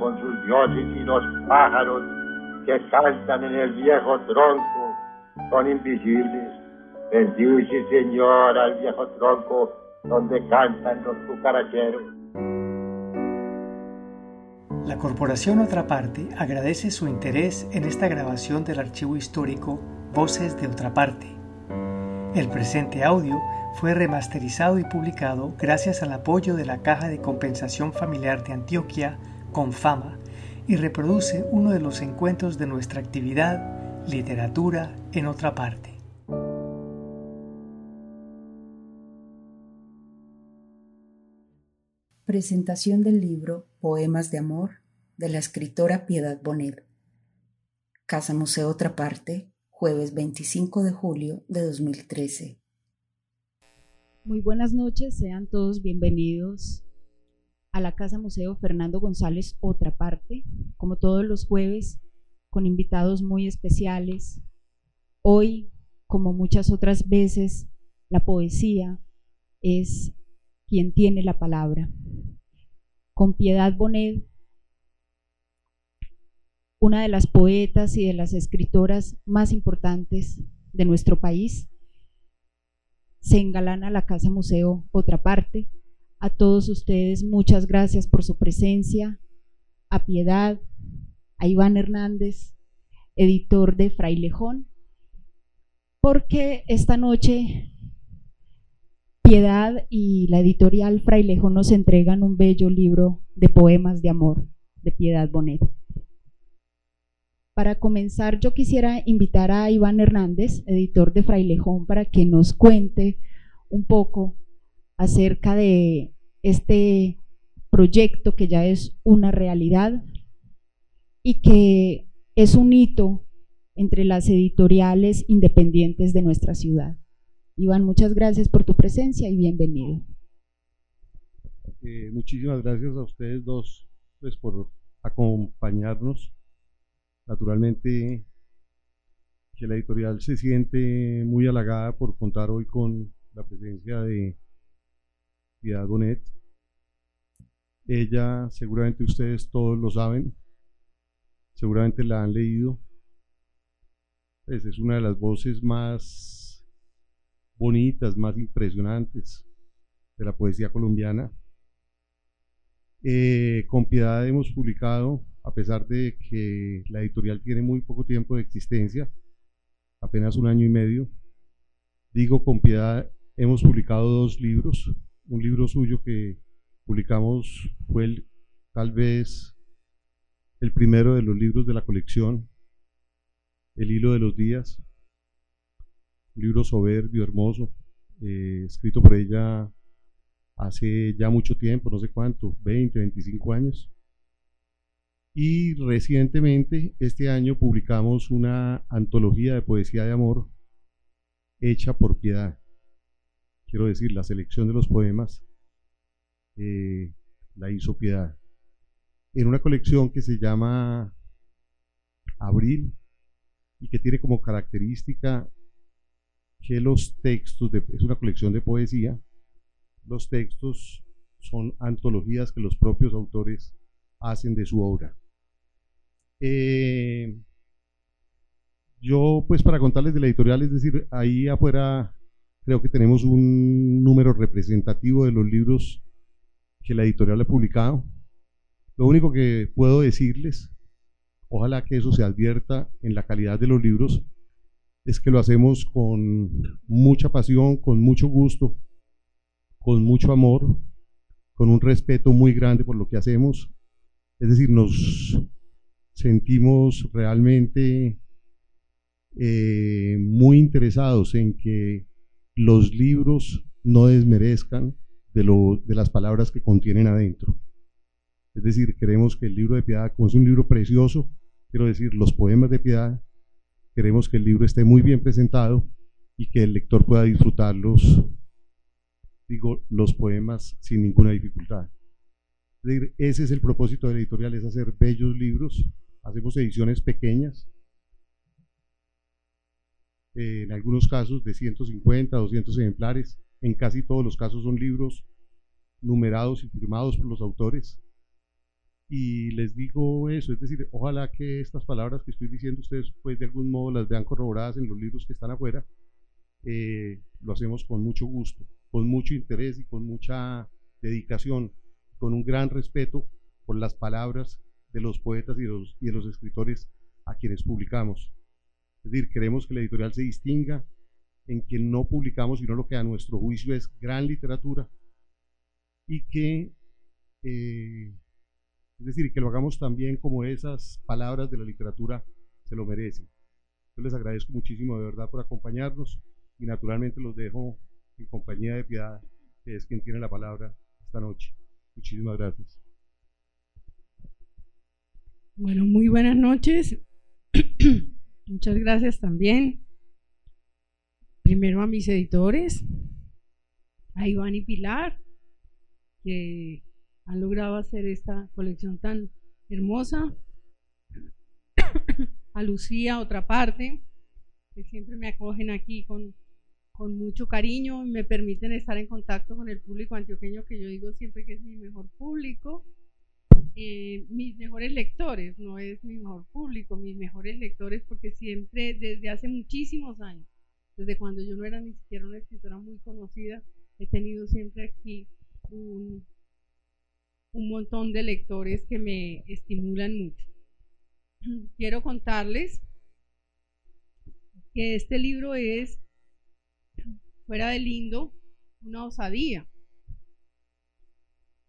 con sus dioses y los pájaros que cantan en el viejo tronco son invisibles. Bendice, Señor, al viejo tronco donde cantan los cucaracheros. La Corporación Otra Parte agradece su interés en esta grabación del archivo histórico Voces de Otra Parte. El presente audio fue remasterizado y publicado gracias al apoyo de la Caja de Compensación Familiar de Antioquia, Confama, y reproduce uno de los encuentros de nuestra actividad Literatura en otra parte. Presentación del libro Poemas de Amor de la escritora Piedad Bonet. Casa Museo Otra Parte, jueves 25 de julio de 2013. Muy buenas noches, sean todos bienvenidos a la Casa Museo Fernando González Otra Parte, como todos los jueves, con invitados muy especiales. Hoy, como muchas otras veces, la poesía es quien tiene la palabra. Con Piedad Bonet, una de las poetas y de las escritoras más importantes de nuestro país, se engalana la Casa Museo Otra Parte. A todos ustedes, muchas gracias por su presencia. A Piedad, a Iván Hernández, editor de Frailejón, porque esta noche Piedad y la editorial Frailejón nos entregan un bello libro de poemas de amor de Piedad Bonet. Para comenzar, yo quisiera invitar a Iván Hernández, editor de Frailejón, para que nos cuente un poco acerca de este proyecto que ya es una realidad y que es un hito entre las editoriales independientes de nuestra ciudad. Iván, muchas gracias por tu presencia y bienvenido. Eh, muchísimas gracias a ustedes dos pues, por acompañarnos Naturalmente que la editorial se siente muy halagada por contar hoy con la presencia de Piedad Bonet. Ella, seguramente ustedes todos lo saben, seguramente la han leído. Pues es una de las voces más bonitas, más impresionantes de la poesía colombiana. Eh, con Piedad hemos publicado a pesar de que la editorial tiene muy poco tiempo de existencia, apenas un año y medio. Digo con piedad, hemos publicado dos libros. Un libro suyo que publicamos fue tal vez el primero de los libros de la colección, El hilo de los días, un libro soberbio, hermoso, eh, escrito por ella hace ya mucho tiempo, no sé cuánto, 20, 25 años. Y recientemente, este año, publicamos una antología de poesía de amor hecha por piedad. Quiero decir, la selección de los poemas eh, la hizo piedad. En una colección que se llama Abril y que tiene como característica que los textos, es una colección de poesía, los textos son antologías que los propios autores hacen de su obra. Eh, yo, pues para contarles de la editorial, es decir, ahí afuera creo que tenemos un número representativo de los libros que la editorial ha publicado. Lo único que puedo decirles, ojalá que eso se advierta en la calidad de los libros, es que lo hacemos con mucha pasión, con mucho gusto, con mucho amor, con un respeto muy grande por lo que hacemos. Es decir, nos sentimos realmente eh, muy interesados en que los libros no desmerezcan de, lo, de las palabras que contienen adentro. Es decir, queremos que el libro de Piedad, como es un libro precioso, quiero decir, los poemas de Piedad, queremos que el libro esté muy bien presentado y que el lector pueda disfrutarlos, digo, los poemas sin ninguna dificultad. Es decir, ese es el propósito de la editorial, es hacer bellos libros hacemos ediciones pequeñas, eh, en algunos casos de 150, 200 ejemplares, en casi todos los casos son libros numerados y firmados por los autores. Y les digo eso, es decir, ojalá que estas palabras que estoy diciendo ustedes pues de algún modo las vean corroboradas en los libros que están afuera. Eh, lo hacemos con mucho gusto, con mucho interés y con mucha dedicación, con un gran respeto por las palabras de los poetas y, los, y de los escritores a quienes publicamos. Es decir, queremos que la editorial se distinga en que no publicamos sino lo que a nuestro juicio es gran literatura y que, eh, es decir, que lo hagamos también como esas palabras de la literatura se lo merecen. Yo les agradezco muchísimo de verdad por acompañarnos y naturalmente los dejo en compañía de Piedad, que es quien tiene la palabra esta noche. Muchísimas gracias. Bueno, muy buenas noches. Muchas gracias también. Primero a mis editores, a Iván y Pilar, que han logrado hacer esta colección tan hermosa. a Lucía, otra parte, que siempre me acogen aquí con, con mucho cariño y me permiten estar en contacto con el público antioqueño, que yo digo siempre que es mi mejor público. Eh, mis mejores lectores, no es mi mejor público, mis mejores lectores, porque siempre, desde hace muchísimos años, desde cuando yo no era ni siquiera una escritora muy conocida, he tenido siempre aquí un, un montón de lectores que me estimulan mucho. Quiero contarles que este libro es, fuera de lindo, una osadía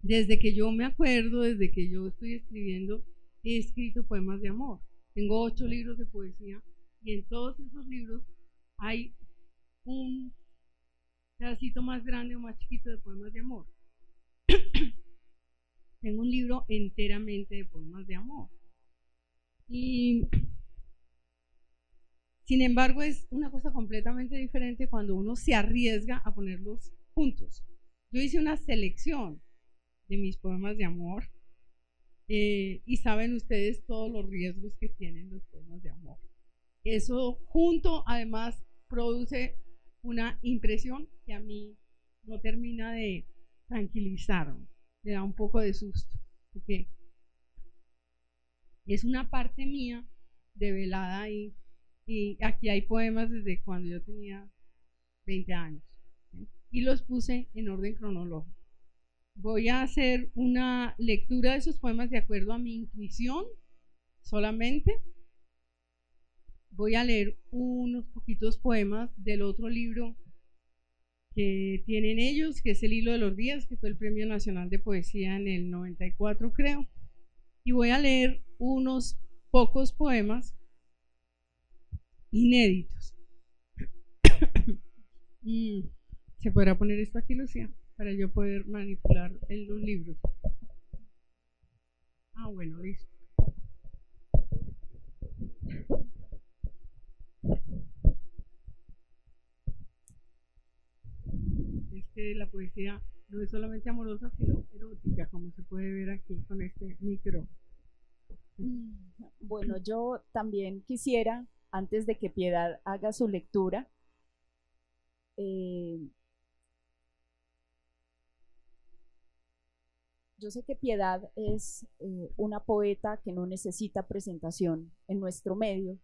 desde que yo me acuerdo, desde que yo estoy escribiendo, he escrito poemas de amor. Tengo ocho libros de poesía y en todos esos libros hay un pedacito más grande o más chiquito de poemas de amor. Tengo un libro enteramente de poemas de amor. Y sin embargo es una cosa completamente diferente cuando uno se arriesga a ponerlos juntos. Yo hice una selección de mis poemas de amor. Eh, y saben ustedes todos los riesgos que tienen los poemas de amor. Eso junto además produce una impresión que a mí no termina de tranquilizarme, me da un poco de susto, porque es una parte mía develada y, y aquí hay poemas desde cuando yo tenía 20 años y los puse en orden cronológico voy a hacer una lectura de esos poemas de acuerdo a mi intuición solamente. Voy a leer unos poquitos poemas del otro libro que tienen ellos, que es El Hilo de los Días, que fue el Premio Nacional de Poesía en el 94, creo. Y voy a leer unos pocos poemas inéditos. Mm, ¿Se podrá poner esto aquí, Lucía? Para yo poder manipular en los libros. Ah, bueno, listo. Es que la poesía no es solamente amorosa, sino erótica, como se puede ver aquí con este micro. Bueno, yo también quisiera, antes de que Piedad haga su lectura, eh, Yo sé que Piedad es eh, una poeta que no necesita presentación en nuestro medio,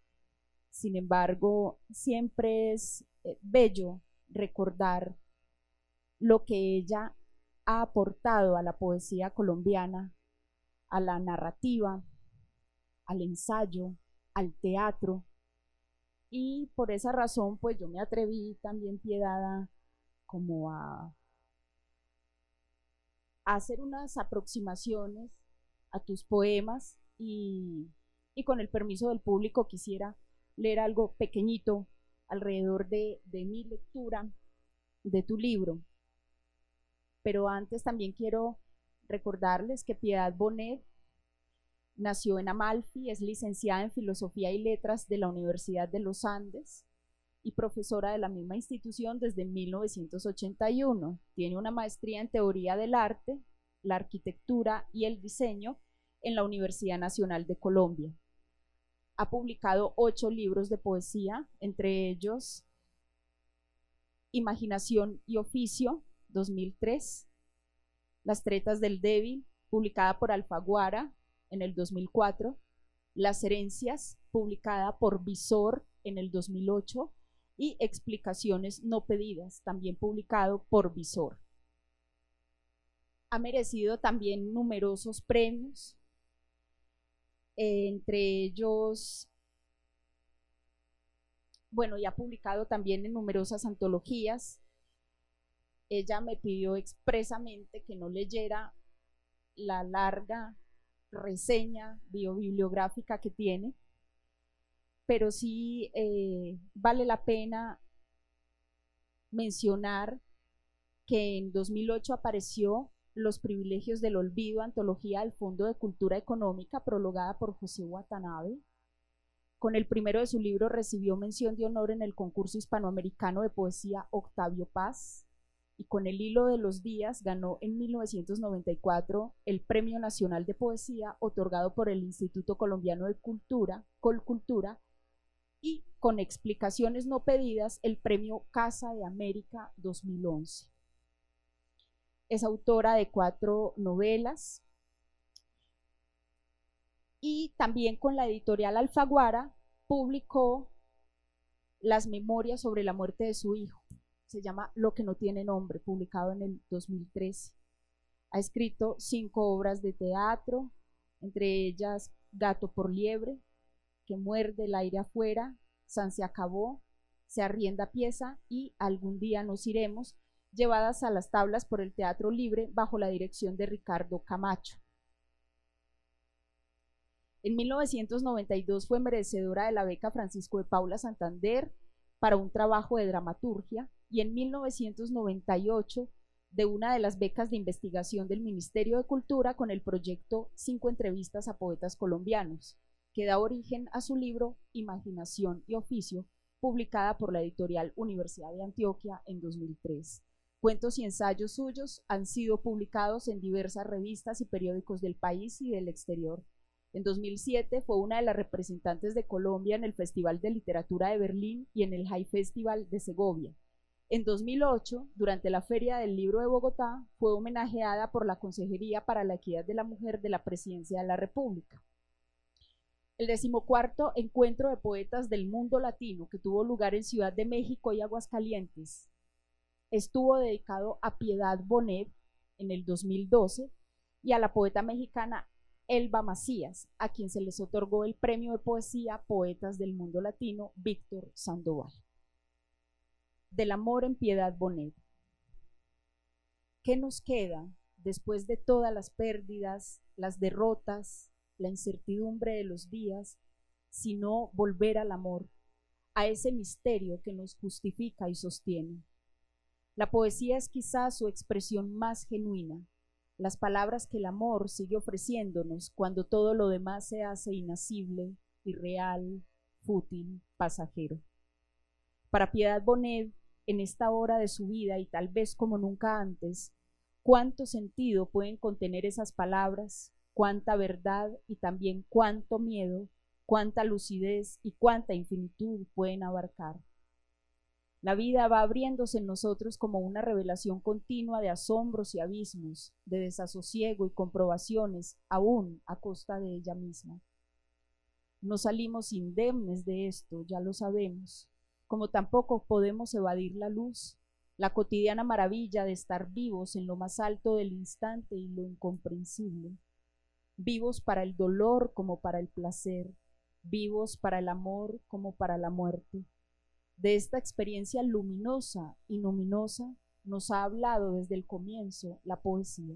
sin embargo, siempre es eh, bello recordar lo que ella ha aportado a la poesía colombiana, a la narrativa, al ensayo, al teatro. Y por esa razón, pues yo me atreví también, Piedad, como a hacer unas aproximaciones a tus poemas y, con el permiso del público quisiera leer algo pequeñito alrededor de, de mi lectura de tu libro. Pero antes también quiero recordarles que Piedad Bonet nació en Amalfi, es licenciada en Filosofía y Letras de la Universidad de los Andes y profesora de la misma institución desde 1981. Tiene una maestría en Teoría del Arte, la Arquitectura y el Diseño en la Universidad Nacional de Colombia. Ha publicado ocho libros de poesía, entre ellos Imaginación y Oficio, 2003, Las Tretas del Débil, publicada por Alfaguara, en el 2004, Las herencias, publicada por Visor en el 2008, y Explicaciones no pedidas, también publicado por Visor. Ha merecido también numerosos premios, entre ellos, bueno, y ha publicado también en numerosas antologías. Ella me pidió expresamente que no leyera la larga reseña biobibliográfica que tiene, pero sí eh, vale la pena mencionar que en 2008 apareció Los privilegios del olvido, antología del Fondo de Cultura Económica, prologada por José Watanabe. Con el primero de su libro recibió mención de honor en el concurso hispanoamericano de poesía Octavio Paz y con el hilo de los días ganó en 1994 el Premio Nacional de Poesía otorgado por el Instituto Colombiano de Cultura, Colcultura, y con explicaciones no pedidas el premio Casa de América 2011. Es autora de cuatro novelas y también con la editorial Alfaguara publicó las memorias sobre la muerte de su hijo. Se llama Lo que no tiene nombre, publicado en el 2013. Ha escrito cinco obras de teatro, entre ellas Gato por Liebre, que muerde el aire afuera, San se acabó, se arrienda pieza y algún día nos iremos, llevadas a las tablas por el Teatro Libre bajo la dirección de Ricardo Camacho. En 1992 fue merecedora de la beca Francisco de Paula Santander para un trabajo de dramaturgia y en 1998 de una de las becas de investigación del Ministerio de Cultura con el proyecto Cinco entrevistas a poetas colombianos que da origen a su libro Imaginación y Oficio, publicada por la editorial Universidad de Antioquia en 2003. Cuentos y ensayos suyos han sido publicados en diversas revistas y periódicos del país y del exterior. En 2007 fue una de las representantes de Colombia en el Festival de Literatura de Berlín y en el High Festival de Segovia. En 2008, durante la Feria del Libro de Bogotá, fue homenajeada por la Consejería para la Equidad de la Mujer de la Presidencia de la República. El decimocuarto encuentro de poetas del mundo latino que tuvo lugar en Ciudad de México y Aguascalientes estuvo dedicado a Piedad Bonet en el 2012 y a la poeta mexicana Elba Macías, a quien se les otorgó el premio de poesía Poetas del Mundo Latino Víctor Sandoval. Del amor en Piedad Bonet. ¿Qué nos queda después de todas las pérdidas, las derrotas, la incertidumbre de los días, sino volver al amor, a ese misterio que nos justifica y sostiene. La poesía es quizás su expresión más genuina, las palabras que el amor sigue ofreciéndonos cuando todo lo demás se hace inasible, irreal, fútil, pasajero. Para Piedad Bonet, en esta hora de su vida y tal vez como nunca antes, cuánto sentido pueden contener esas palabras, cuánta verdad y también cuánto miedo, cuánta lucidez y cuánta infinitud pueden abarcar. La vida va abriéndose en nosotros como una revelación continua de asombros y abismos, de desasosiego y comprobaciones, aún a costa de ella misma. No salimos indemnes de esto, ya lo sabemos, como tampoco podemos evadir la luz, la cotidiana maravilla de estar vivos en lo más alto del instante y lo incomprensible vivos para el dolor como para el placer, vivos para el amor como para la muerte. De esta experiencia luminosa y luminosa nos ha hablado desde el comienzo la poesía.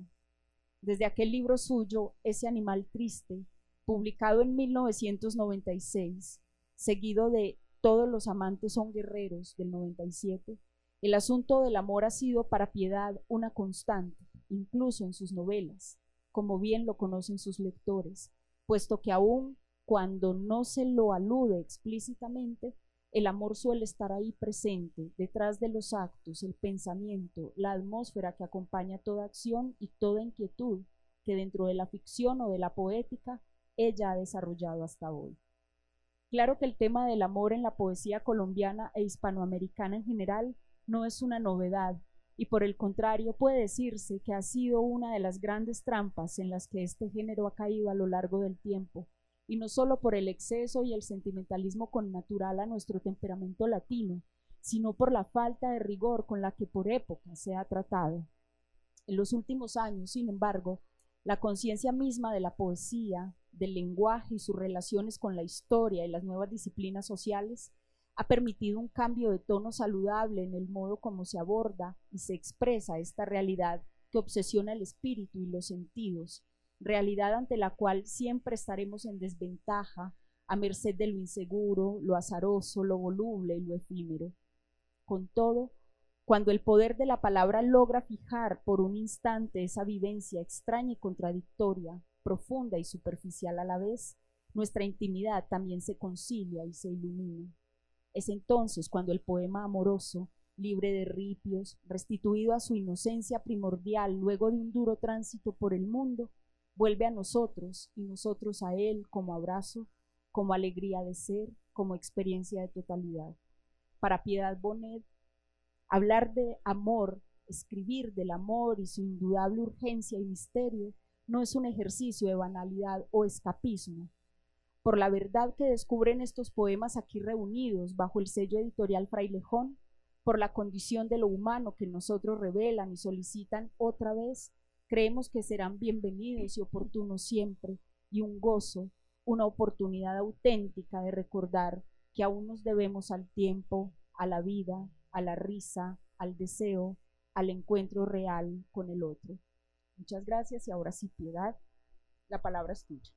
Desde aquel libro suyo, Ese animal triste, publicado en 1996, seguido de Todos los amantes son guerreros del 97, el asunto del amor ha sido para Piedad una constante, incluso en sus novelas como bien lo conocen sus lectores, puesto que aun cuando no se lo alude explícitamente, el amor suele estar ahí presente, detrás de los actos, el pensamiento, la atmósfera que acompaña toda acción y toda inquietud que dentro de la ficción o de la poética ella ha desarrollado hasta hoy. Claro que el tema del amor en la poesía colombiana e hispanoamericana en general no es una novedad y por el contrario puede decirse que ha sido una de las grandes trampas en las que este género ha caído a lo largo del tiempo, y no solo por el exceso y el sentimentalismo connatural a nuestro temperamento latino, sino por la falta de rigor con la que por época se ha tratado. En los últimos años, sin embargo, la conciencia misma de la poesía, del lenguaje y sus relaciones con la historia y las nuevas disciplinas sociales ha permitido un cambio de tono saludable en el modo como se aborda y se expresa esta realidad que obsesiona el espíritu y los sentidos, realidad ante la cual siempre estaremos en desventaja, a merced de lo inseguro, lo azaroso, lo voluble y lo efímero. Con todo, cuando el poder de la palabra logra fijar por un instante esa vivencia extraña y contradictoria, profunda y superficial a la vez, nuestra intimidad también se concilia y se ilumina. Es entonces cuando el poema amoroso, libre de ripios, restituido a su inocencia primordial luego de un duro tránsito por el mundo, vuelve a nosotros y nosotros a él como abrazo, como alegría de ser, como experiencia de totalidad. Para Piedad Bonet, hablar de amor, escribir del amor y su indudable urgencia y misterio no es un ejercicio de banalidad o escapismo. Por la verdad que descubren estos poemas aquí reunidos bajo el sello editorial Frailejón, por la condición de lo humano que nosotros revelan y solicitan otra vez, creemos que serán bienvenidos y oportunos siempre, y un gozo, una oportunidad auténtica de recordar que aún nos debemos al tiempo, a la vida, a la risa, al deseo, al encuentro real con el otro. Muchas gracias y ahora sí, piedad, la palabra es tuya.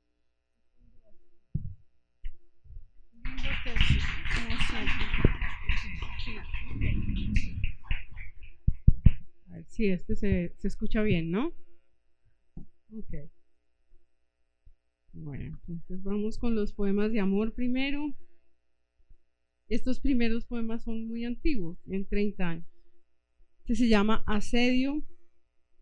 A ver si este se, se escucha bien, ¿no? Ok. Bueno, entonces vamos con los poemas de amor primero. Estos primeros poemas son muy antiguos, en 30 años. Este se llama Asedio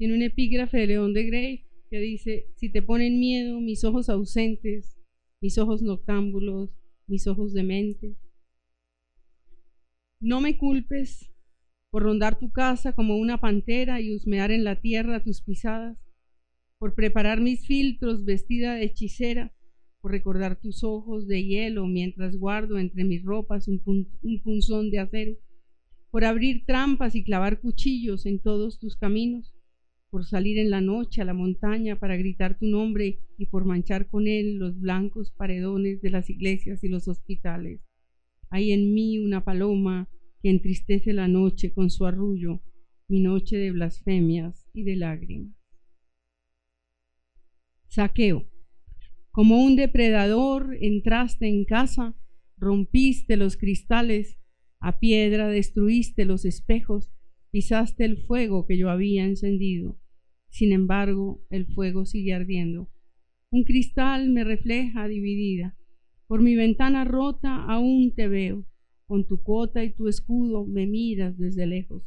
tiene un epígrafe de León de Grey que dice, si te ponen miedo mis ojos ausentes, mis ojos noctámbulos, mis ojos dementes, no me culpes por rondar tu casa como una pantera y husmear en la tierra tus pisadas, por preparar mis filtros vestida de hechicera, por recordar tus ojos de hielo mientras guardo entre mis ropas un, un punzón de acero, por abrir trampas y clavar cuchillos en todos tus caminos, por salir en la noche a la montaña para gritar tu nombre y por manchar con él los blancos paredones de las iglesias y los hospitales. Hay en mí una paloma que entristece la noche con su arrullo, mi noche de blasfemias y de lágrimas. Saqueo. Como un depredador entraste en casa, rompiste los cristales, a piedra destruiste los espejos, pisaste el fuego que yo había encendido. Sin embargo, el fuego sigue ardiendo. Un cristal me refleja dividida. Por mi ventana rota aún te veo. Con tu cota y tu escudo me miras desde lejos.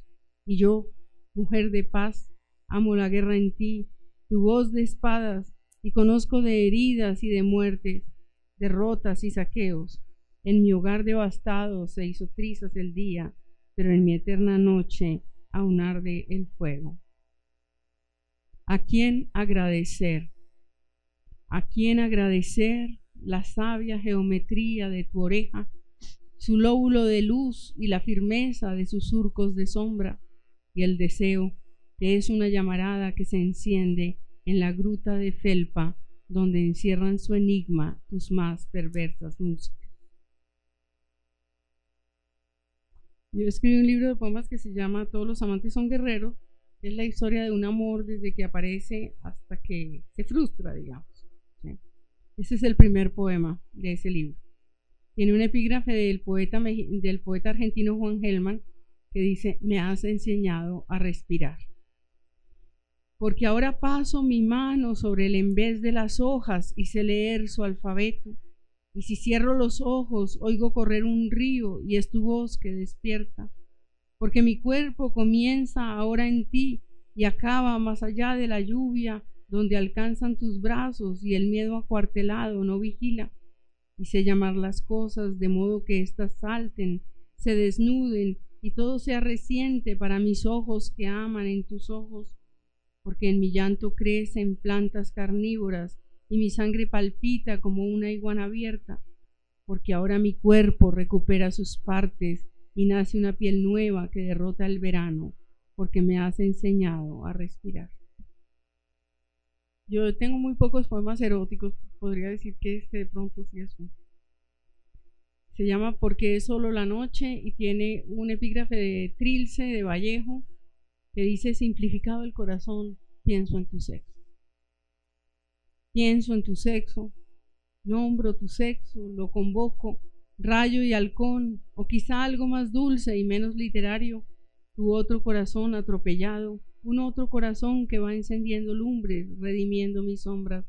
Y yo, mujer de paz, amo la guerra en ti, tu voz de espadas, y conozco de heridas y de muertes, derrotas y saqueos. En mi hogar devastado se hizo trizas el día, pero en mi eterna noche aún arde el fuego. ¿A quién agradecer? ¿A quién agradecer la sabia geometría de tu oreja, su lóbulo de luz y la firmeza de sus surcos de sombra y el deseo que es una llamarada que se enciende en la gruta de felpa donde encierran su enigma tus más perversas músicas? Yo escribí un libro de poemas que se llama Todos los amantes son guerreros es la historia de un amor desde que aparece hasta que se frustra, digamos. Ese es el primer poema de ese libro. Tiene un epígrafe del poeta, del argentino Juan Gelman que dice, me has enseñado a respirar. Porque ahora paso mi mano sobre el en de las hojas y sé leer su alfabeto. Y si cierro los ojos, oigo correr un río y es tu voz que despierta porque mi cuerpo comienza ahora en ti y acaba más allá de la lluvia, donde alcanzan tus brazos y el miedo acuartelado no vigila. Y sé llamar las cosas de modo que éstas salten, se desnuden y todo sea reciente para mis ojos que aman en tus ojos, porque en mi llanto crecen plantas carnívoras y mi sangre palpita como una iguana abierta, porque ahora mi cuerpo recupera sus partes y nace una piel nueva que derrota el verano, porque me has enseñado a respirar. Yo tengo muy pocos poemas eróticos, podría decir que este de pronto sí es uno. Se llama Porque es solo la noche y tiene un epígrafe de Trilce de Vallejo que dice simplificado el corazón, pienso en tu sexo. Pienso en tu sexo, nombro tu sexo, lo convoco, rayo y halcón, o quizá algo más dulce y menos literario, tu otro corazón atropellado, un otro corazón que va encendiendo lumbres, redimiendo mis sombras.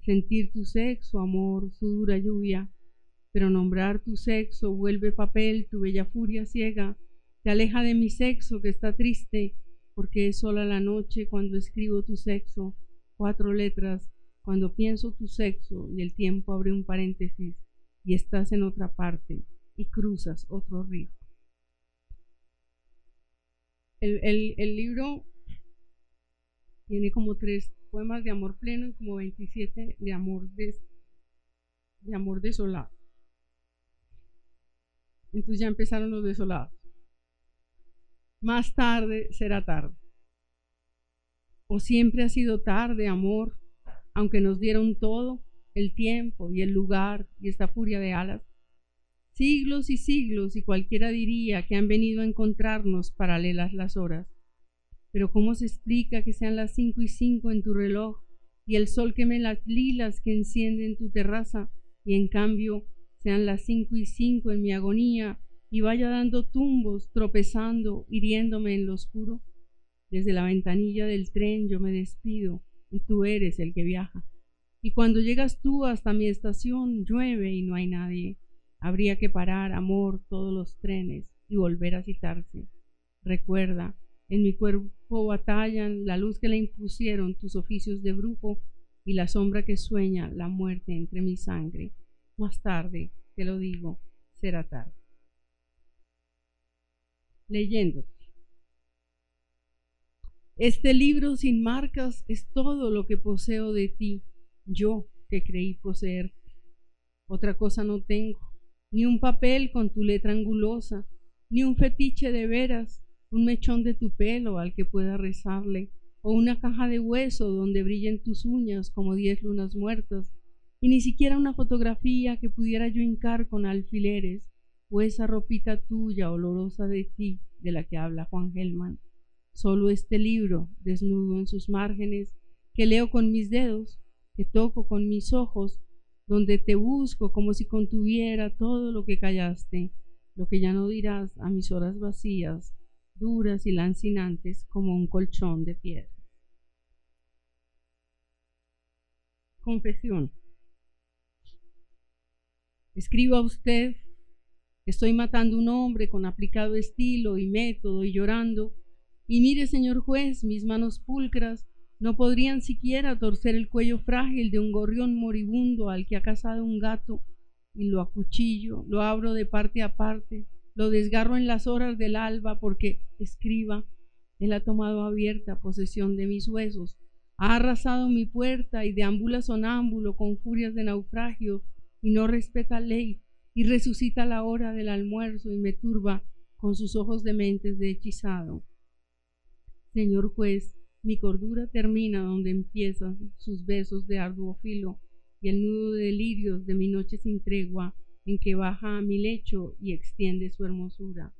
Sentir tu sexo, amor, su dura lluvia, pero nombrar tu sexo vuelve papel tu bella furia ciega, te aleja de mi sexo que está triste, porque es sola la noche cuando escribo tu sexo, cuatro letras, cuando pienso tu sexo y el tiempo abre un paréntesis y estás en otra parte y cruzas otro río. El, el libro tiene como tres poemas de amor pleno y como 27 de amor, de, de amor desolado. Entonces ya empezaron los desolados. Más tarde será tarde. O siempre ha sido tarde, amor, aunque nos dieron todo, el tiempo y el lugar y esta furia de alas. Siglos y siglos y cualquiera diría que han venido a encontrarnos paralelas las horas. Pero ¿cómo se explica que sean las cinco y cinco en tu reloj y el sol queme las lilas que enciende en tu terraza y en cambio sean las cinco y cinco en mi agonía y vaya dando tumbos, tropezando, hiriéndome en lo oscuro. Desde la ventanilla del tren yo me despido y tú eres el que viaja. Y cuando llegas tú hasta mi estación, llueve y no hay nadie. Habría que parar, amor, todos los trenes y volver a citarse. Recuerda, en mi cuerpo batallan la luz que le impusieron tus oficios de brujo y la sombra que sueña la muerte entre mi sangre. Más tarde, te lo digo, será tarde. Leyéndote. Este libro sin marcas es todo lo que poseo de ti, yo que creí poseer. Otra cosa no tengo, ni un papel con tu letra angulosa, ni un fetiche de veras, un mechón de tu pelo al que pueda rezarle, o una caja de hueso donde brillen tus uñas como diez lunas muertas, y ni siquiera una fotografía que pudiera yo hincar con alfileres, o esa ropita tuya olorosa de ti de la que habla Juan Gelman. Solo este libro, desnudo en sus márgenes, que leo con mis dedos, que toco con mis ojos, donde te busco como si contuviera todo lo que callaste, lo que ya no dirás a mis horas vacías, duras y lancinantes como un colchón de piedra. Confesión. Escribo a usted, estoy matando un hombre con aplicado estilo y método y llorando, y mire, señor juez, mis manos pulcras no podrían siquiera torcer el cuello frágil de un gorrión moribundo al que ha cazado un gato, y lo acuchillo, lo abro de parte a parte, lo desgarro en las horas del alba porque escriba, él ha tomado abierta posesión de mis huesos, ha arrasado mi puerta y deambula sonámbulo con furias de naufragio y no respeta ley y resucita la hora del almuerzo y me turba con sus ojos dementes de hechizado. Señor juez, mi cordura termina donde empiezan sus besos de arduo filo y el nudo de delirios de mi noche sin tregua en que baja a mi lecho y extiende su hermosura.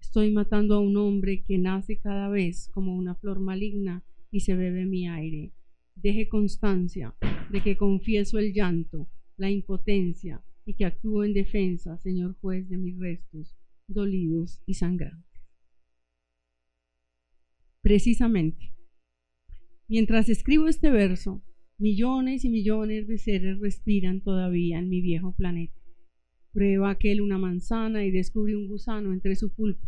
Estoy matando a un hombre que nace cada vez como una flor maligna y se bebe mi aire. Deje constancia de que confieso el llanto la impotencia y que actúo en defensa, Señor juez de mis restos, dolidos y sangrantes. Precisamente, mientras escribo este verso, millones y millones de seres respiran todavía en mi viejo planeta. Prueba aquel una manzana y descubre un gusano entre su pulpa.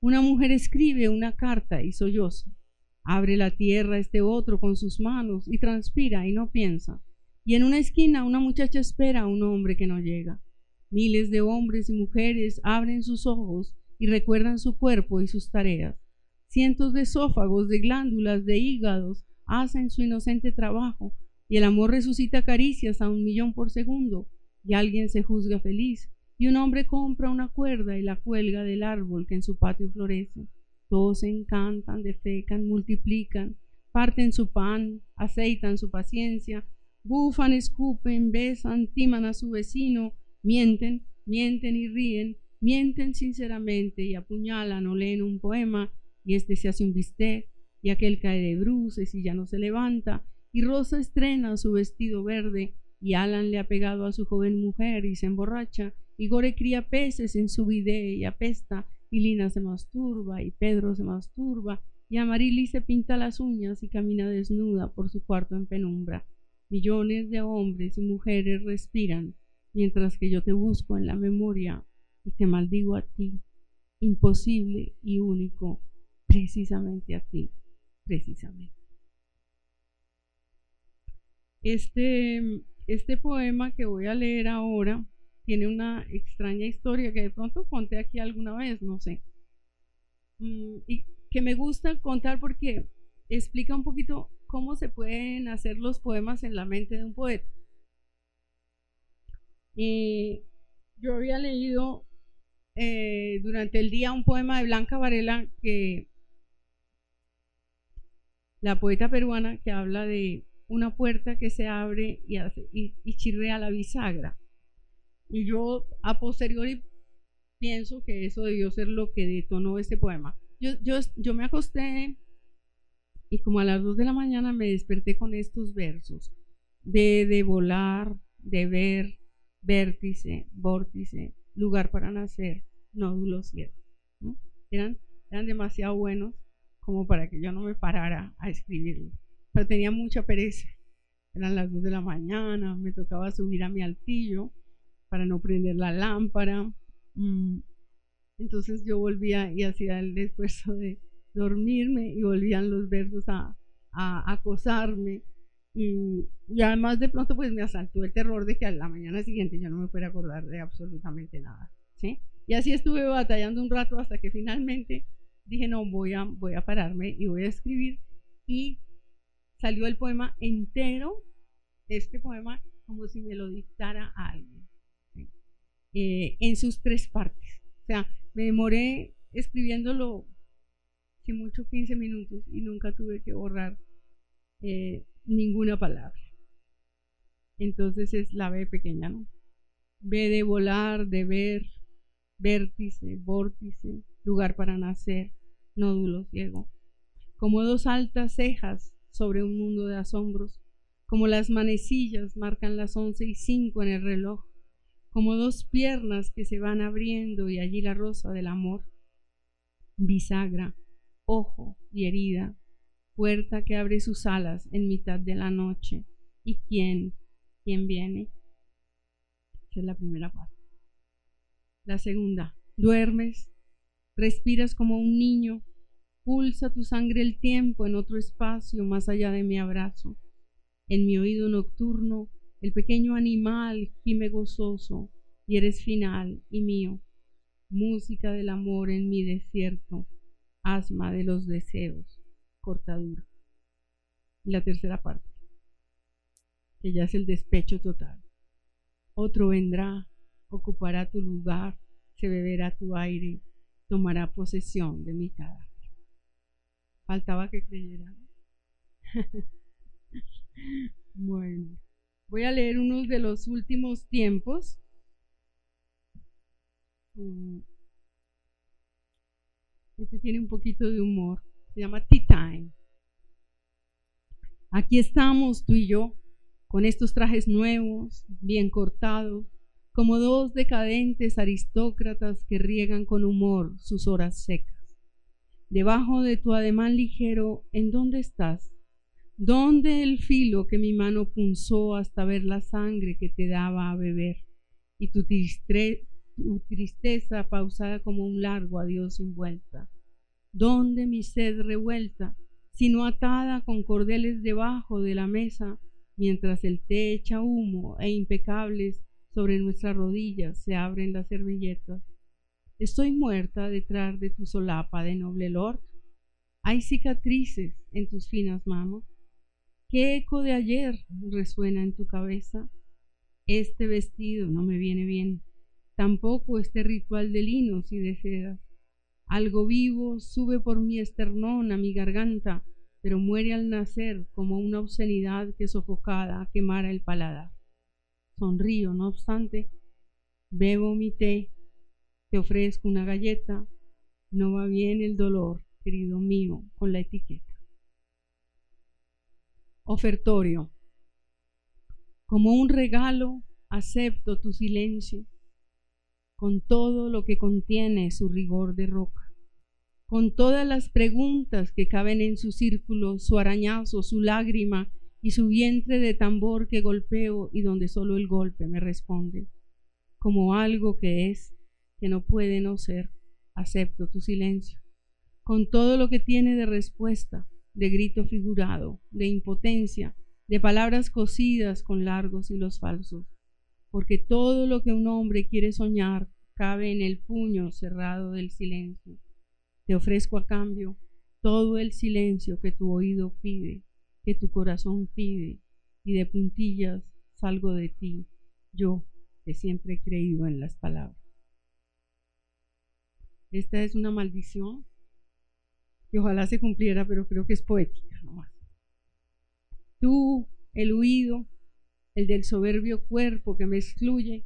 Una mujer escribe una carta y solloza. Abre la tierra este otro con sus manos y transpira y no piensa y en una esquina una muchacha espera a un hombre que no llega. Miles de hombres y mujeres abren sus ojos y recuerdan su cuerpo y sus tareas. Cientos de esófagos, de glándulas, de hígados hacen su inocente trabajo y el amor resucita caricias a un millón por segundo y alguien se juzga feliz y un hombre compra una cuerda y la cuelga del árbol que en su patio florece. Todos se encantan, defecan, multiplican, parten su pan, aceitan su paciencia, bufan, escupen, besan, timan a su vecino, mienten, mienten y ríen, mienten sinceramente y apuñalan o leen un poema y este se hace un bistec y aquel cae de bruces y ya no se levanta y Rosa estrena su vestido verde y Alan le ha pegado a su joven mujer y se emborracha y Gore cría peces en su bidé y apesta y Lina se masturba y Pedro se masturba y Amarili se pinta las uñas y camina desnuda por su cuarto en penumbra. Millones de hombres y mujeres respiran mientras que yo te busco en la memoria y te maldigo a ti, imposible y único, precisamente a ti, precisamente. Este, este poema que voy a leer ahora tiene una extraña historia que de pronto conté aquí alguna vez, no sé. Mm, y que me gusta contar porque explica un poquito cómo se pueden hacer los poemas en la mente de un poeta. Y yo había leído eh, durante el día un poema de Blanca Varela que la poeta peruana que habla de una puerta que se abre y, hace, chirrea la bisagra. Y yo a posteriori pienso que eso debió ser lo que detonó este poema. Yo, me acosté y como a las dos de la mañana me desperté con estos versos. De, de volar, de ver, vértice, vórtice, lugar para nacer, nódulo. Eran, eran demasiado buenos como para que yo no me parara a escribirlo. Pero tenía mucha pereza. Eran las dos de la mañana, me tocaba subir a mi altillo para no prender la lámpara. Mm. Entonces yo volvía y hacía el esfuerzo de dormirme y volvían los versos a, acosarme. Y, además de pronto pues me asaltó el terror de que a la mañana siguiente yo no me fuera a acordar de absolutamente nada. ¿sí? Y así estuve batallando un rato hasta que finalmente dije, no, voy a, voy a pararme y voy a escribir. Y salió el poema entero, este poema, como si me lo dictara alguien. Eh, en sus tres partes. O sea, me demoré escribiéndolo, si mucho, 15 minutos y nunca tuve que borrar eh, ninguna palabra. Entonces es la B pequeña, ¿no? B de volar, de ver, vértice, vórtice, lugar para nacer, nódulo ciego. Como dos altas cejas sobre un mundo de asombros, como las manecillas marcan las once y cinco en el reloj, como dos piernas que se van abriendo y allí la rosa del amor, bisagra, ojo y herida, puerta que abre sus alas en mitad de la noche. ¿Y quién? ¿Quién viene? Esa es la primera parte. La segunda, duermes, respiras como un niño, pulsa tu sangre el tiempo en otro espacio más allá de mi abrazo. En mi oído nocturno el pequeño animal gime gozoso y eres final y mío. Música del amor en mi desierto, asma de los deseos, cortadura. Y la tercera parte, que ya es el despecho total. Otro vendrá, ocupará tu lugar, se beberá tu aire, tomará posesión de mi cadáver. Faltaba que creyeran. bueno. Voy a leer unos de los últimos tiempos. Mm. Este tiene un poquito de humor. Se llama Tea Time. Aquí estamos tú y yo, con estos trajes nuevos, bien cortados, como dos decadentes aristócratas que riegan con humor sus horas secas. Debajo de tu ademán ligero, ¿en dónde estás? ¿Dónde el filo que mi mano punzó hasta ver la sangre que te daba a beber? Y tu, tristeza pausada como un largo adiós sin vuelta. ¿Dónde mi sed revuelta, sino atada con cordeles debajo de la mesa, mientras el té echa humo e impecables sobre nuestras rodillas se abren las servilletas? Estoy muerta detrás de tu solapa de noble lord. Hay cicatrices en tus finas manos. ¿Qué eco de ayer resuena en tu cabeza? Este vestido no me viene bien, tampoco este ritual de linos y de sedas. Algo vivo sube por mi esternón a mi garganta, pero muere al nacer como una obscenidad que sofocada quemara el paladar. Sonrío, no obstante, bebo mi té, te ofrezco una galleta, no va bien el dolor, querido mío, con la etiqueta. Ofertorio. Como un regalo, acepto tu silencio, con todo lo que contiene su rigor de roca, con todas las preguntas que caben en su círculo, su arañazo, su lágrima y su vientre de tambor que golpeo y donde solo el golpe me responde, como algo que es, que no puede no ser, acepto tu silencio, con todo lo que tiene de respuesta, de grito figurado, de impotencia, de palabras cosidas con largos y los falsos, porque todo lo que un hombre quiere soñar cabe en el puño cerrado del silencio. Te ofrezco a cambio todo el silencio que tu oído pide, que tu corazón pide, y de puntillas salgo de ti, yo que siempre he creído en las palabras. Esta es una maldición que ojalá se cumpliera, pero creo que es poética nomás. Tú, el huido, el del soberbio cuerpo que me excluye,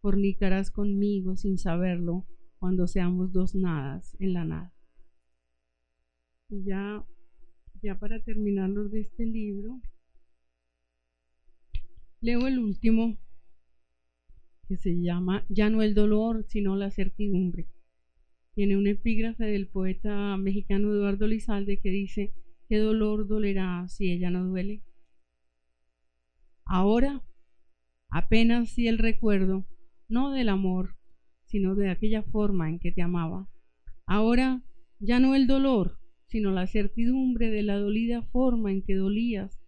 fornicarás conmigo sin saberlo cuando seamos dos nadas en la nada. Y ya, ya para terminarlo de este libro, leo el último que se llama Ya no el dolor, sino la certidumbre. Tiene un epígrafe del poeta mexicano Eduardo Lizalde que dice, ¿qué dolor dolerá si ella no duele? Ahora apenas si el recuerdo, no del amor, sino de aquella forma en que te amaba. Ahora ya no el dolor, sino la certidumbre de la dolida forma en que dolías,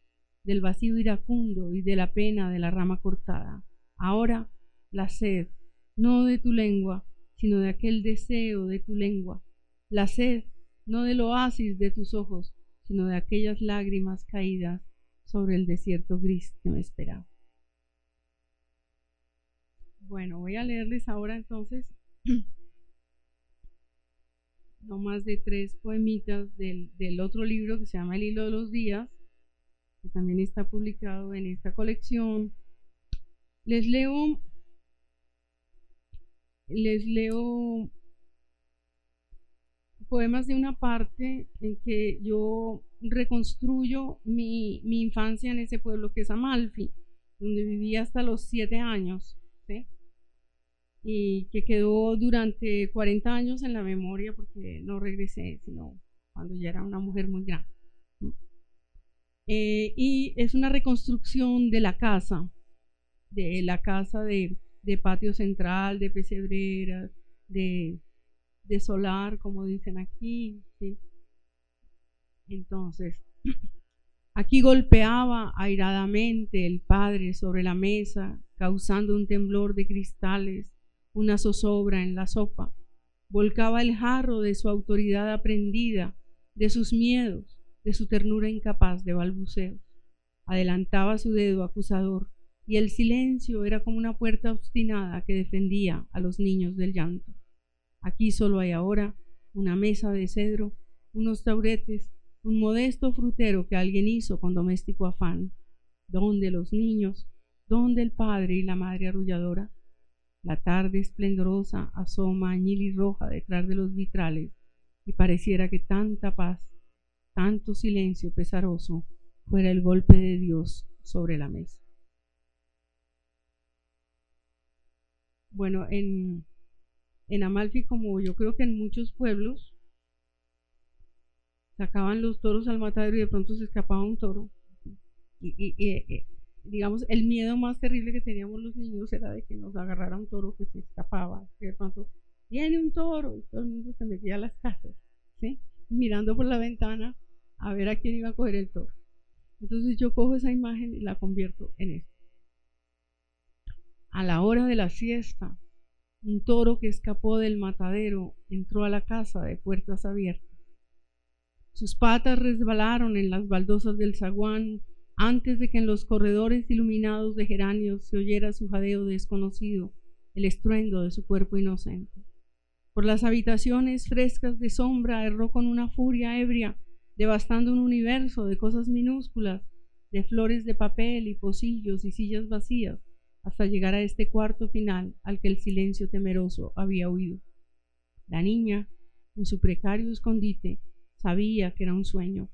del vacío iracundo y de la pena de la rama cortada. Ahora la sed, no de tu lengua, sino de aquel deseo de tu lengua. La sed, no del oasis de tus ojos, sino de aquellas lágrimas caídas sobre el desierto gris que me esperaba. Bueno, voy a leerles ahora entonces no más de tres poemitas del, del, otro libro que se llama El hilo de los días, que también está publicado en esta colección. Les leo, les leo poemas de una parte en que yo reconstruyo mi, infancia en ese pueblo que es Amalfi, donde viví hasta los siete años, y que quedó durante 40 años en la memoria porque no regresé, sino cuando ya era una mujer muy grande. Eh, y es una reconstrucción de la casa, de la casa de, de patio central, de pesebreras, de, de solar, como dicen aquí. ¿sí? Entonces, aquí golpeaba airadamente el padre sobre la mesa, causando un temblor de cristales, una zozobra en la sopa. Volcaba el jarro de su autoridad aprendida, de sus miedos, de su ternura incapaz de balbuceos. Adelantaba su dedo acusador, y el silencio era como una puerta obstinada que defendía a los niños del llanto. Aquí solo hay ahora una mesa de cedro, unos tauretes, un modesto frutero que alguien hizo con doméstico afán. ¿Dónde los niños? ¿Dónde el padre y la madre arrulladora? La tarde esplendorosa asoma añil y roja detrás de los vitrales y pareciera que tanta paz, tanto silencio pesaroso fuera el golpe de Dios sobre la mesa. Bueno, en, en Amalfi, como yo creo que en muchos pueblos, sacaban los toros al matadero y de pronto se escapaba un toro. Y, eh, digamos, el miedo más terrible que teníamos los niños era de que nos agarrara un toro que se escapaba. De pronto, viene un toro y todo el mundo se metía a las casas, ¿sí? mirando por la ventana a ver a quién iba a coger el toro. Entonces yo cojo esa imagen y la convierto en esto. A la hora de la siesta, Un toro que escapó del matadero entró a la casa de puertas abiertas. Sus patas resbalaron en las baldosas del zaguán antes de que en los corredores iluminados de geranios se oyera su jadeo desconocido, el estruendo de su cuerpo inocente. Por las habitaciones frescas de sombra erró con una furia ebria, devastando un universo de cosas minúsculas, de flores de papel y pocillos y sillas vacías, hasta llegar a este cuarto final al que el silencio temeroso había huido. La niña, en su precario escondite, sabía que era un sueño.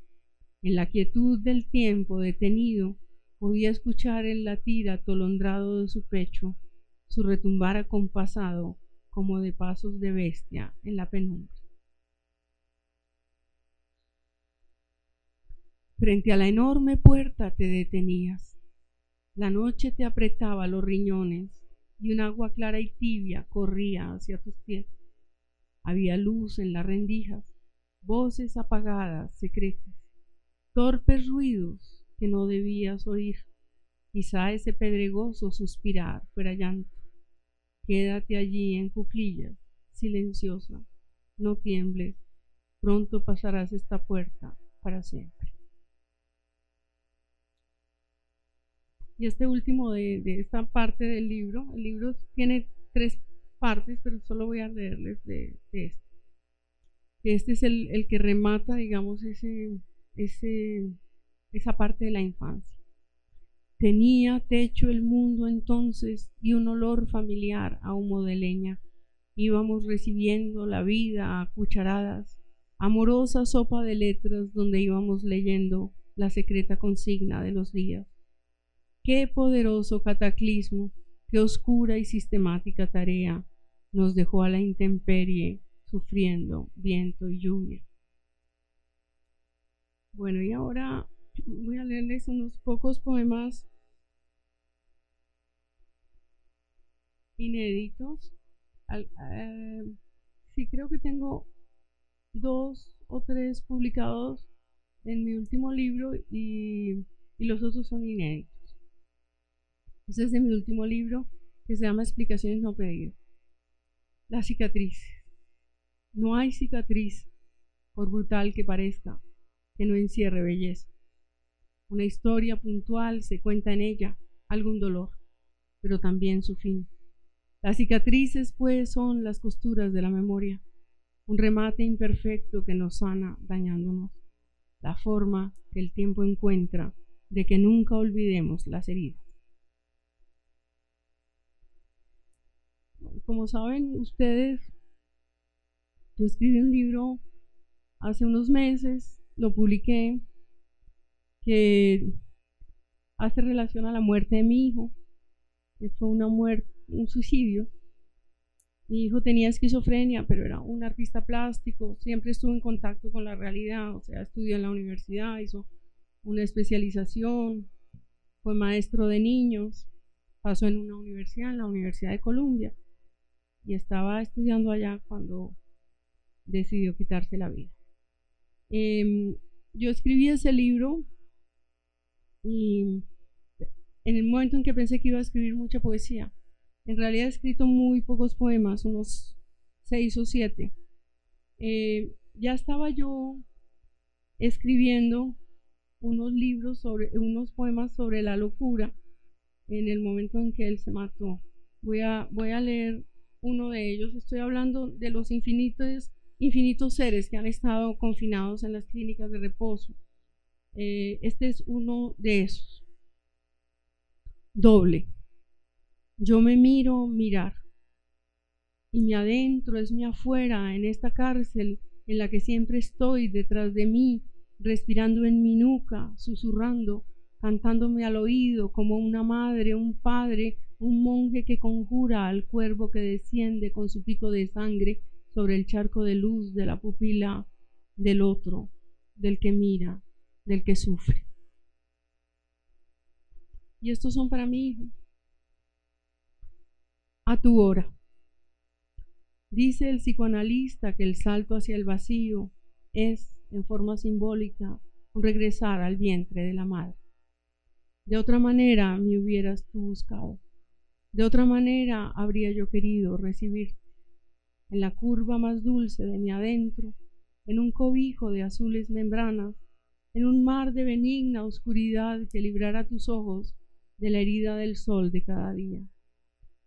En la quietud del tiempo detenido, podía escuchar el latir atolondrado de su pecho, su retumbar acompasado como de pasos de bestia en la penumbra. Frente a la enorme puerta te detenías. La noche te apretaba los riñones y un agua clara y tibia corría hacia tus pies. Había luz en las rendijas, voces apagadas, secretas, torpes ruidos que no debías oír. Quizá ese pedregoso suspirar fuera llanto. Quédate allí en cuclillas, silenciosa, no tiembles, pronto pasarás esta puerta para siempre. Y este último de, esta parte del libro, el libro tiene tres partes, pero solo voy a leerles de, este. Este es el, el, que remata, digamos, ese, ese, esa parte de la infancia. Tenía techo el mundo entonces y un olor familiar a humo de leña. Íbamos recibiendo la vida a cucharadas, amorosa sopa de letras donde íbamos leyendo la secreta consigna de los días. Qué poderoso cataclismo, qué oscura y sistemática tarea nos dejó a la intemperie, sufriendo viento y lluvia. Bueno, y ahora voy a leerles unos pocos poemas inéditos. Eh, sí, creo que tengo dos o tres publicados en mi último libro y, los otros son inéditos. Ese es de mi último libro que se llama Explicaciones no pedidas. La cicatriz. No hay cicatriz, por brutal que parezca, que no encierre belleza. Una historia puntual se cuenta en ella, algún dolor, pero también su fin. Las cicatrices, pues, son las costuras de la memoria, un remate imperfecto que nos sana dañándonos, la forma que el tiempo encuentra de que nunca olvidemos las heridas. como saben ustedes, yo escribí un libro hace unos meses, lo publiqué, que hace relación a la muerte de mi hijo, que fue una muerte, un suicidio. Mi hijo tenía esquizofrenia, pero era un artista plástico, siempre estuvo en contacto con la realidad, o sea, estudió en la universidad, hizo una especialización, fue maestro de niños, pasó en una universidad, en la Universidad de Columbia y estaba estudiando allá cuando decidió quitarse la vida. Em, yo escribí ese libro y en el momento en que pensé que iba a escribir mucha poesía, en realidad he escrito muy pocos poemas, unos seis o siete. Eh, ya estaba yo escribiendo unos libros sobre, unos poemas sobre la locura en el momento en que él se mató. Voy a, voy a leer uno de ellos. Estoy hablando de los infinitos, infinitos seres que han estado confinados en las clínicas de reposo. Eh, este es uno de esos. Doble. Yo me miro mirar y mi adentro es mi afuera en esta cárcel en la que siempre estoy detrás de mí, respirando en mi nuca, susurrando, cantándome al oído como una madre, un padre, un monje que conjura al cuervo que desciende con su pico de sangre sobre el charco de luz de la pupila del otro, del que mira, del que sufre. Y estos son para mí a tu hora. Dice el psicoanalista que el salto hacia el vacío es, en forma simbólica, un regresar al vientre de la madre. De otra manera me hubieras tú buscado De otra manera habría yo querido recibirte en la curva más dulce de mi adentro, en un cobijo de azules membranas, en un mar de benigna oscuridad que librara tus ojos de la herida del sol de cada día.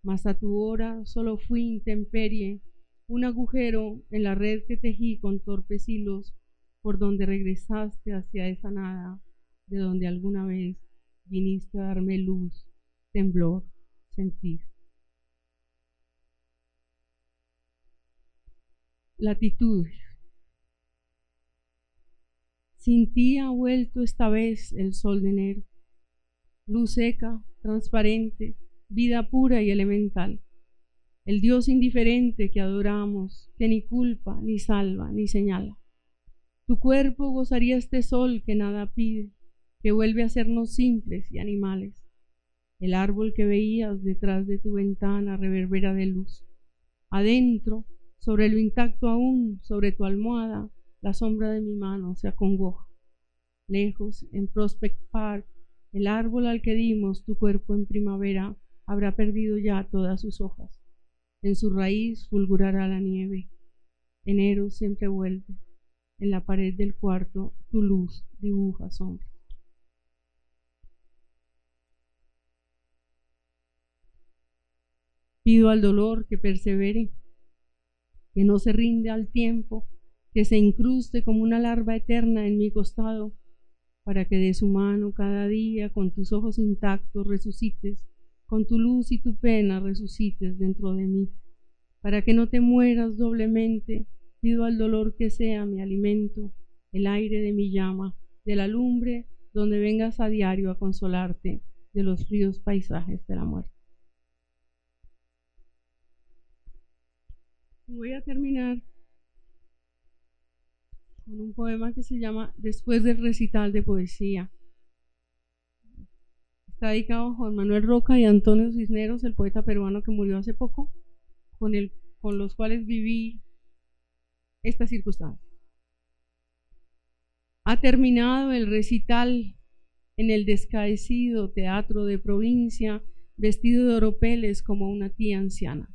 Mas a tu hora solo fui intemperie, un agujero en la red que tejí con torpes hilos, por donde regresaste hacia esa nada, de donde alguna vez viniste a darme luz, temblor, sentir. Latitudes. Sin ti ha vuelto esta vez el sol de enero, luz seca, transparente, vida pura y elemental. El Dios indiferente que adoramos, que ni culpa, ni salva, ni señala. Tu cuerpo gozaría este sol que nada pide, que vuelve a hacernos simples y animales. El árbol que veías detrás de tu ventana reverbera de luz. Adentro, sobre lo intacto aún, sobre tu almohada, la sombra de mi mano se acongoja. Lejos, en Prospect Park, el árbol al que dimos tu cuerpo en primavera habrá perdido ya todas sus hojas. En su raíz fulgurará la nieve. Enero siempre vuelve. En la pared del cuarto tu luz dibuja sombra. Pido al dolor que persevere, que no se rinde al tiempo, que se incruste como una larva eterna en mi costado, para que de su mano cada día con tus ojos intactos resucites, con tu luz y tu pena resucites dentro de mí, para que no te mueras doblemente, pido al dolor que sea mi alimento, el aire de mi llama, de la lumbre donde vengas a diario a consolarte de los fríos paisajes de la muerte. Voy a terminar con un poema que se llama Después del recital de poesía. Está dedicado a Juan Manuel Roca y Antonio Cisneros, el poeta peruano que murió hace poco, con, el, con los cuales viví esta circunstancia. Ha terminado el recital en el descaecido teatro de provincia, vestido de oropeles como una tía anciana.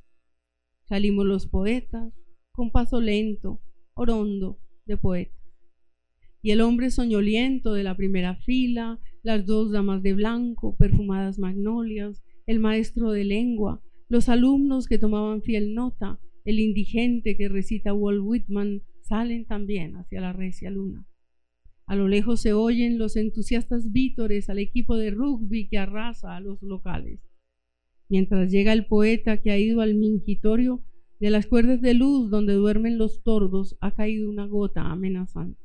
Salimos los poetas, con paso lento, orondo de poetas. Y el hombre soñoliento de la primera fila, las dos damas de blanco, perfumadas magnolias, el maestro de lengua, los alumnos que tomaban fiel nota, el indigente que recita Walt Whitman, salen también hacia la recia luna. A lo lejos se oyen los entusiastas vítores al equipo de rugby que arrasa a los locales mientras llega el poeta que ha ido al mingitorio, de las cuerdas de luz donde duermen los tordos ha caído una gota amenazante.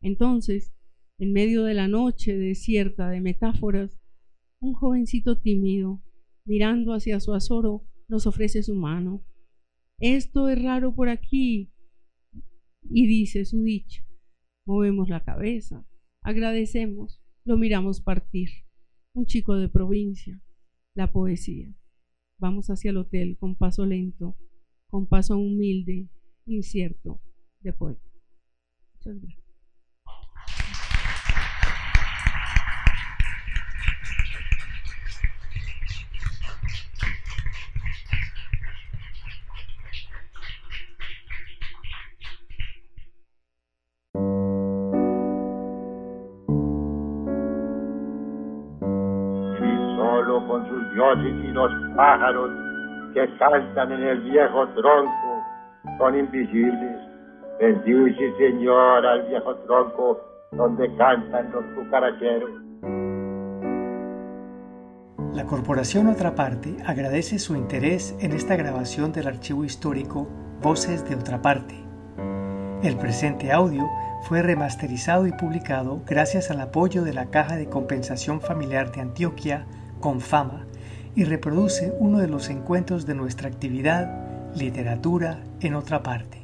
Entonces, en medio de la noche desierta de metáforas, un jovencito tímido, mirando hacia su azoro, nos ofrece su mano. Esto es raro por aquí, y dice su dicho. Movemos la cabeza, agradecemos, lo miramos partir. Un chico de provincia, la poesía. Vamos hacia el hotel con paso lento, con paso humilde, incierto, de poeta. Muchas gracias. Pájaros que cantan en el viejo tronco son invisibles. Bendice, Señor, al viejo tronco donde cantan los cucaracheros. La Corporación Otra Parte agradece su interés en esta grabación del archivo histórico Voces de Otra Parte. El presente audio fue remasterizado y publicado gracias al apoyo de la Caja de Compensación Familiar de Antioquia, Confama, y reproduce uno de los encuentros de nuestra actividad Literatura en otra parte.